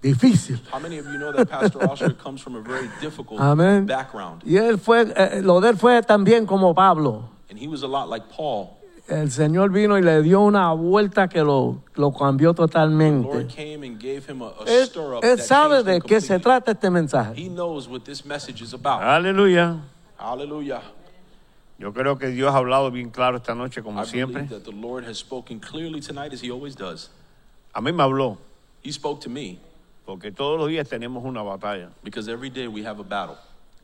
difícil? How many of you know that Pastor Oscar comes from a very difficult Amén. background? Y él fue, eh, lo de él fue también como Pablo. And he was a lot like Paul. El Señor vino y le dio una vuelta que lo, lo cambió The Lord totalmente. came and gave him a, a Él, él that sabe changed de qué se completely. trata este mensaje. He knows what this message is about. Aleluya. Hallelujah. Yo creo que Dios ha hablado bien claro esta noche, como I siempre. believe that the Lord has spoken clearly tonight as he always does. A mí me habló, He spoke to me porque todos los días tenemos una batalla. because every day we have a battle.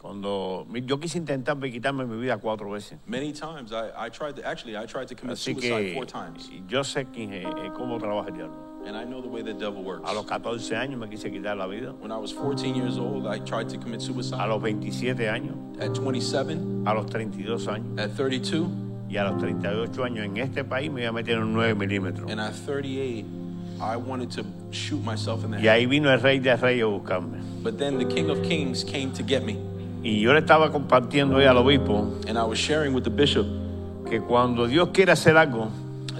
Cuando yo quise intentar quitarme mi vida cuatro veces. Many times I, I tried to, actually, I tried to commit Así suicide que four times. yo sé quién es- eh, cómo trabaja el diablo. And I know the way the devil works. A los 14 años me quise quitar la vida. When I was 14 years old, I tried to commit A suicide. los 27 años, At 27, a los 32 años at 32, y a los 38 años en este país me iba a meter un 9 milímetros. and at 38, I wanted to shoot myself in the Y head. ahí vino el rey de reyes a buscarme. But then the King of Kings came to get me. Y yo le estaba compartiendo al obispo And I was sharing with the bishop que cuando Dios quiere hacer algo,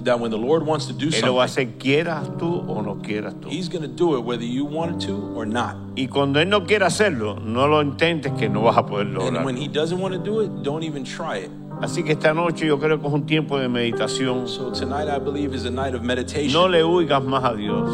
that when the Lord wants to do Él lo va a hacer quieras tú o no quieras tú. He's going to do it whether you wanted to or not. Y cuando Él no quiere hacerlo, no lo intentes que no vas a poder And lograr. when He doesn't want to do it, don't even try it. Así que esta noche yo creo que es un tiempo de meditación. So tonight, I believe, is a night of meditation. No le huigas más a Dios.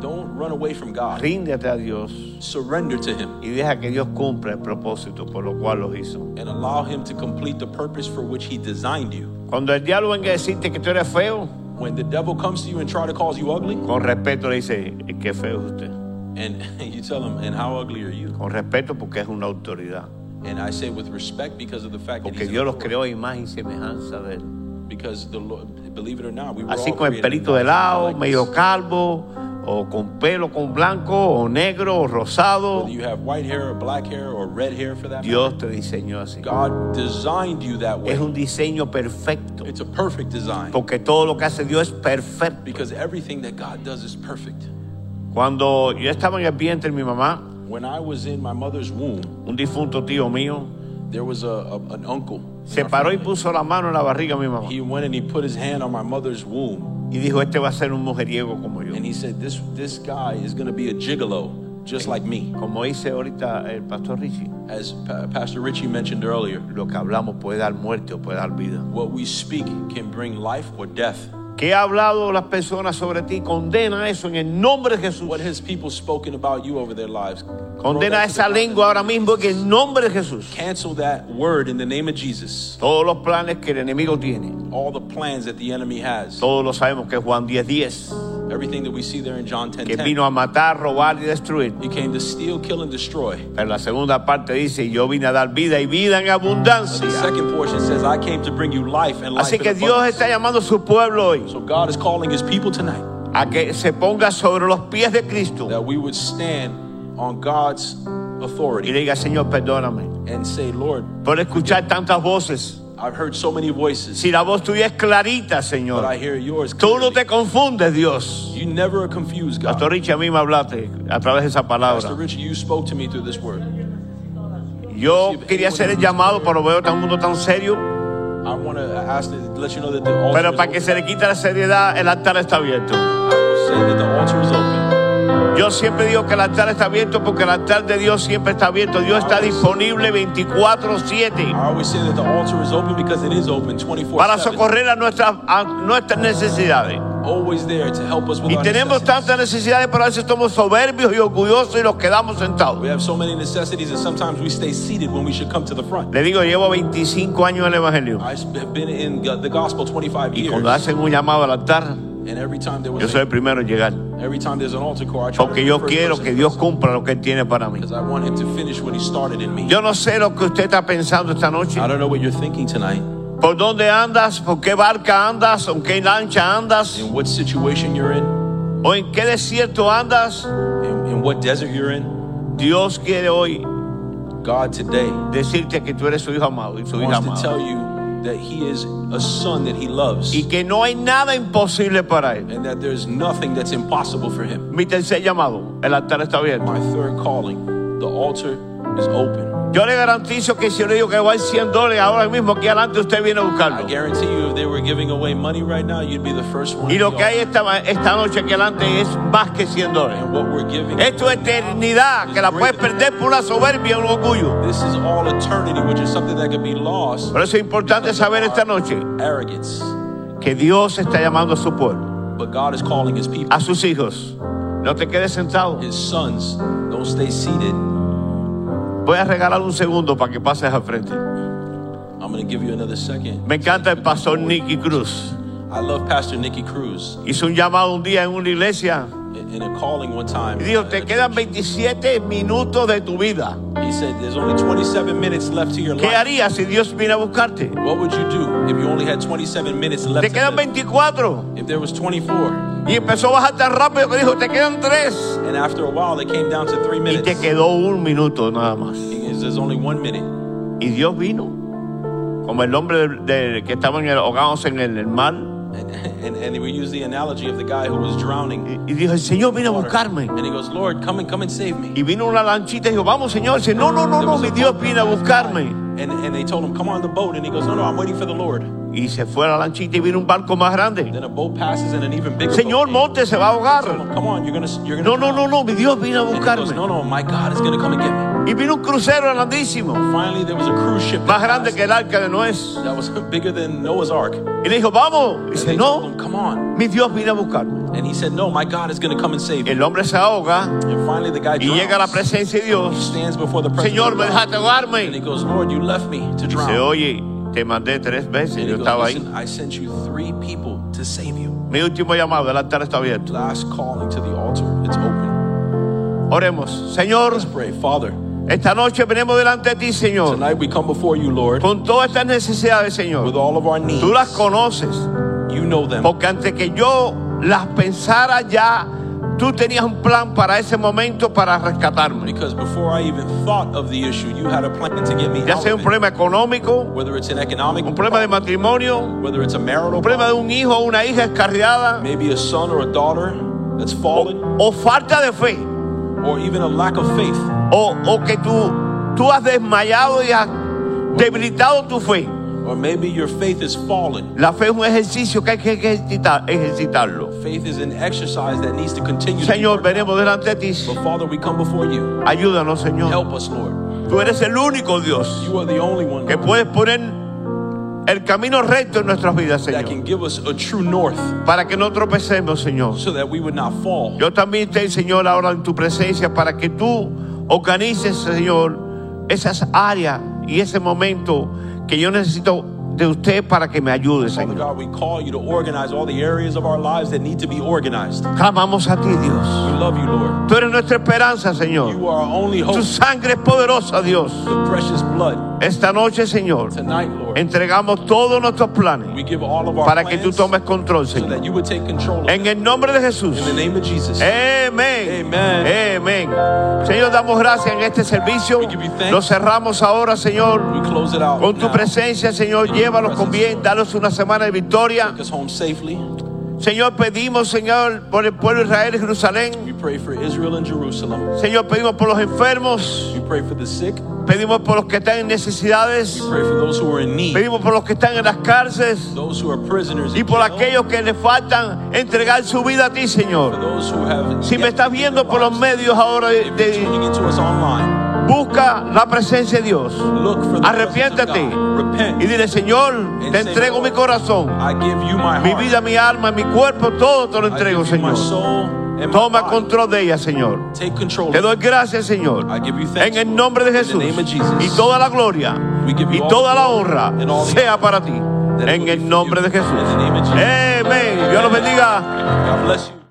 Don't run away from God. Ríndete a Dios Surrender to Him y deja que Dios cumpla el propósito por lo cual los hizo. and allow Him to complete the purpose for which He designed you. Cuando el diablo venga a decirte que tú eres feo, When the devil comes to you and try to call you ugly, con respeto le dice, eh, qué feo es usted. and you tell him, "And how ugly are you?" Con respeto porque es una autoridad. And I say with respect because of the fact that Porque He's an Dios los authority. creó a imagen y semejanza de Él. Because the Lord, believe it or not, we were Así all con el created in pelito de God's lado, likeness. medio calvo, o con pelo con blanco, o negro, o rosado. Whether you have white hair or black hair or red hair for that Dios te diseñó así. God designed you that way. Es un diseño perfecto. It's a perfect design Porque todo lo que hace Dios es perfecto. because everything that God does is perfect. Cuando yo estaba en el vientre de mi mamá, When I was in my mother's womb, un difunto tío mío there was a, a- an uncle. se paró y puso la mano en la barriga de mi mamá He went and he put his hand on my mother's womb y dijo, este va a ser un mujeriego como yo. and he said, "This this guy is going to be a gigolo, just like me." Como dice ahorita el pastor Richie, As Pa- Pastor Richie mentioned earlier, lo que hablamos puede dar muerte o puede dar vida. what we speak can bring life or death. ¿Qué ha hablado las personas sobre ti? Condena eso en el nombre de Jesús. What people spoken about you over their lives? Condena esa lengua ahora mismo en el nombre de Jesús. Cancel that word in the name of Jesus. Todos los planes que el enemigo tiene, All the plans that the enemy has. todos lo sabemos que es Juan 10:10, Everything that we see there in John 10 que vino a matar, robar y destruir. He came to steal, kill, and destroy. Pero la segunda parte dice, yo vine a dar vida y vida en The abundancia. second portion says, I came to bring you life and life Así que Dios abundance." está llamando a su pueblo hoy So God is calling his people tonight a que se ponga sobre los pies de Cristo that we would stand on God's y authority le diga, Señor, perdóname and say, Lord, por escuchar tantas voces. I've heard so many voices, Si la voz tuya es clarita, but I Señor, hear yours. tú no te confundes, Dios. You never are confused, God. Pastor Richie, a mí me hablaste a través de esa Pastor palabra. You spoke to me through this word. Yo quería hacer el llamado, pero veo tan mundo tan serio. I want to ask to let you know that the altar Pero para que se le quite la seriedad, el altar está abierto. I will say that the altar is open. Yo siempre digo que el altar está abierto porque el altar de Dios siempre está abierto. Dios está disponible 24/7 I always say that the altar is open because it is open 24 para 7. socorrer a nuestras, a nuestras necesidades. Always there to help us with Y tenemos tantas necesidades, pero a veces somos soberbios y orgullosos y nos quedamos sentados. We have so many necessities and sometimes we stay seated when we should come to the front. Le digo, llevo 25 años en el Evangelio. I've been in the gospel 25 Y years. cuando hacen un llamado al altar, And every time there yo was soy el primero en llegar. every time there's an altar call, I try to Porque be yo the first quiero person que to Dios listen. cumpla lo que Él tiene para mí. Because I want him to finish what he started in me. Yo no sé lo que usted está pensando esta noche. I don't know what you're thinking tonight, ¿Por dónde andas? ¿Por qué barca andas? ¿En qué lancha andas? in what situation you're in, ¿O en qué desierto andas? in, in what desert you're in. Dios quiere hoy God today decirte que tú eres su hijo amado y su hija wants to tell amada. That he is a son that he loves Y que no hay nada imposible para Él. and that there's nothing that's impossible for him. Mi tercer llamado, el altar está abierto. My third calling, the altar is open. Yo le garantizo que si yo le digo que a 100 dólares ahora mismo aquí adelante, usted viene a buscarlo. Y lo que hay esta, esta noche aquí adelante es más que 100 dólares. Esto es eternidad, que la puedes perder por una soberbia y un orgullo. This is all eternity, which is something that could be lost. Por eso es importante saber esta noche que Dios está llamando a su pueblo, But God is calling his people, a sus hijos. No te quedes sentado. his sons. Don't stay seated. Voy a regalar un segundo para que pases al frente. I'm give you another second. Me encanta el pastor Nicky Cruz. I love Pastor Nicky Cruz Hizo un llamado un día en una iglesia in a calling one time. y uh, te quedan 27 minutos de tu vida. He said, There's only 27 minutes left to your ¿Qué life. harías si Dios viene a buscarte? What would you do if you only had 27 minutes left? Te quedan 24. If there was 24, Y empezó a bajar tan rápido que dijo, te quedan 3. and after a while they came down to three Y minutes, te quedó un minuto nada más. There's only one minute. Y Dios vino, como el hombre de, de- que ahogados en el, el mar. And, and, and we use the analogy of the guy who was drowning. Y, dijo, Señor vino a buscarme. And he goes, Lord, come and come and save me. Y vino una lanchita y dijo, vamos Señor. Dice, no, no, no, no, mi Dios viene a that passed by. buscarme. And, and they told him, come on the boat. And he goes, no, no, I'm waiting for the Lord. Y se fue a la lanchita y vino un barco más grande. Then a boat passes and an even bigger Señor, boat. monte, se va a ahogar. come on, you're gonna, you're gonna No, no, no, no, mi Dios vino a And he goes, no, no, my God is gonna come and get me. Y vino un crucero grandísimo, Finally, there was a cruise ship más grande que el arca de Noé. that was bigger than Noah's Ark. Y le dijo, vamos. Y dice, no, him, come on. mi Dios vino a buscarme. And he said, no, my God is gonna come and save you. El hombre se ahoga And finally, the guy y llega a la presencia de He Dios. stands before the presence Señor, me dejaste And he ahogarme. goes, Lord, you left me to Dice, drown. oye, te mandé tres veces. And Yo he goes, estaba ahí. I sent you three people to save you. Mi último llamado, el altar está abierto. Last calling to the altar. It's open. Oremos. Señor, Let's pray. Father, esta noche venimos delante de ti, Señor. tonight we come before you, Lord, Con todas estas necesidades, with Señor. all of our needs. Tú las conoces. You know them. Porque antes que yo las pensara ya, tú tenías un plan para ese momento para rescatarme. Because before I even thought of the issue, you had a plan to get me Ya sea un problema económico, Whether it's an economic un problema de matrimonio, whether it's a marital un problema de un hijo o una hija escarriada, maybe a son or a daughter that's fallen, o falta de fe, or even a lack of faith, o, o que tú, tú has desmayado y has debilitado tu fe. or maybe your faith is fallen. La fe es un ejercicio que hay que ejercitar, ejercitarlo. Faith is an exercise that needs to continue. Señor, out. venimos delante de ti. But Father, we come before you. Ayúdanos, Señor. Help us, Lord. Tú eres el único Dios You are the only one que Lord, puedes poner el camino recto en nuestras vidas, that Señor. can give us a true north Para que no tropecemos, Señor. so that we would not fall. Yo también estoy, Señor, ahora en tu presencia para que tú organices, Señor, esas áreas y ese momento que yo necesito de usted para que me ayude, Señor. We that. Clamamos a ti, We Dios. love you, Lord. Tú eres nuestra esperanza, Señor. You are our only hope, Tu sangre es poderosa, Dios. the precious blood. Esta noche, Señor, entregamos todos nuestros planes we give all of our para que tú tomes control, Señor. En el nombre de Jesús. Amén. Amén. Señor, damos gracias en este servicio. Lo cerramos ahora, Señor. We close it out Con tu presencia, Señor, llévalos con bien, danos una semana de victoria. Take us home safely. Señor, pedimos, Señor, por el pueblo de Israel y Jerusalén. We pray for Israel and Jerusalem. Señor, pedimos por los enfermos, Pedimos por los que están en necesidades, pedimos por los que están en las cárceles. Y por aquellos que le faltan entregar su vida a ti, Señor. Si me estás viendo por los medios ahora, de- busca la presencia de Dios. Arrepiéntate y dile, Señor, te entrego mi corazón, mi vida, mi alma, mi cuerpo, todo te lo entrego, Señor. Toma control de ella, Señor. Take control. Te doy gracias, Señor. En el nombre de Jesús. Y toda la gloria y toda la honra sea para ti. En el nombre de Jesús. Amén. Dios los bendiga.